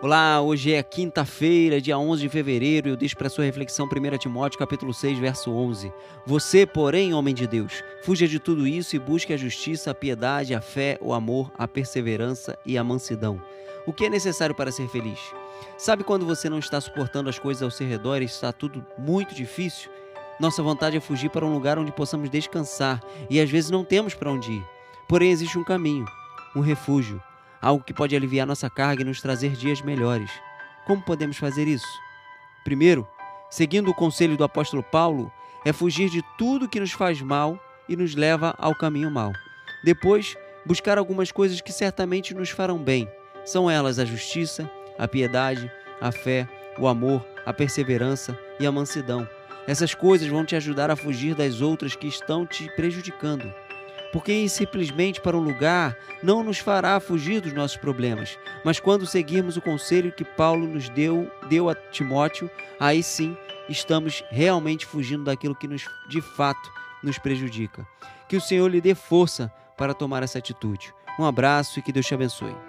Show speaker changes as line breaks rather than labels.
Olá, hoje é quinta-feira, dia 11 de fevereiro, e eu deixo para sua reflexão 1 Timóteo capítulo 6, verso 11. Você, porém, homem de Deus, fuja de tudo isso e busque a justiça, a piedade, a fé, o amor, a perseverança e a mansidão. O que é necessário para ser feliz? Sabe quando você não está suportando as coisas ao seu redor e está tudo muito difícil? Nossa vontade é fugir para um lugar onde possamos descansar e às vezes não temos para onde ir. Porém, existe um caminho, um refúgio, algo que pode aliviar nossa carga e nos trazer dias melhores. Como podemos fazer isso? Primeiro, seguindo o conselho do apóstolo Paulo, é fugir de tudo que nos faz mal e nos leva ao caminho mal. Depois, buscar algumas coisas que certamente nos farão bem. São elas a justiça, a piedade, a fé, o amor, a perseverança e a mansidão. Essas coisas vão te ajudar a fugir das outras que estão te prejudicando porque ir simplesmente para um lugar não nos fará fugir dos nossos problemas, mas quando seguirmos o conselho que Paulo nos deu, deu a Timóteo, aí sim estamos realmente fugindo daquilo que nos, de fato nos prejudica. Que o Senhor lhe dê força para tomar essa atitude. Um abraço e que Deus te abençoe.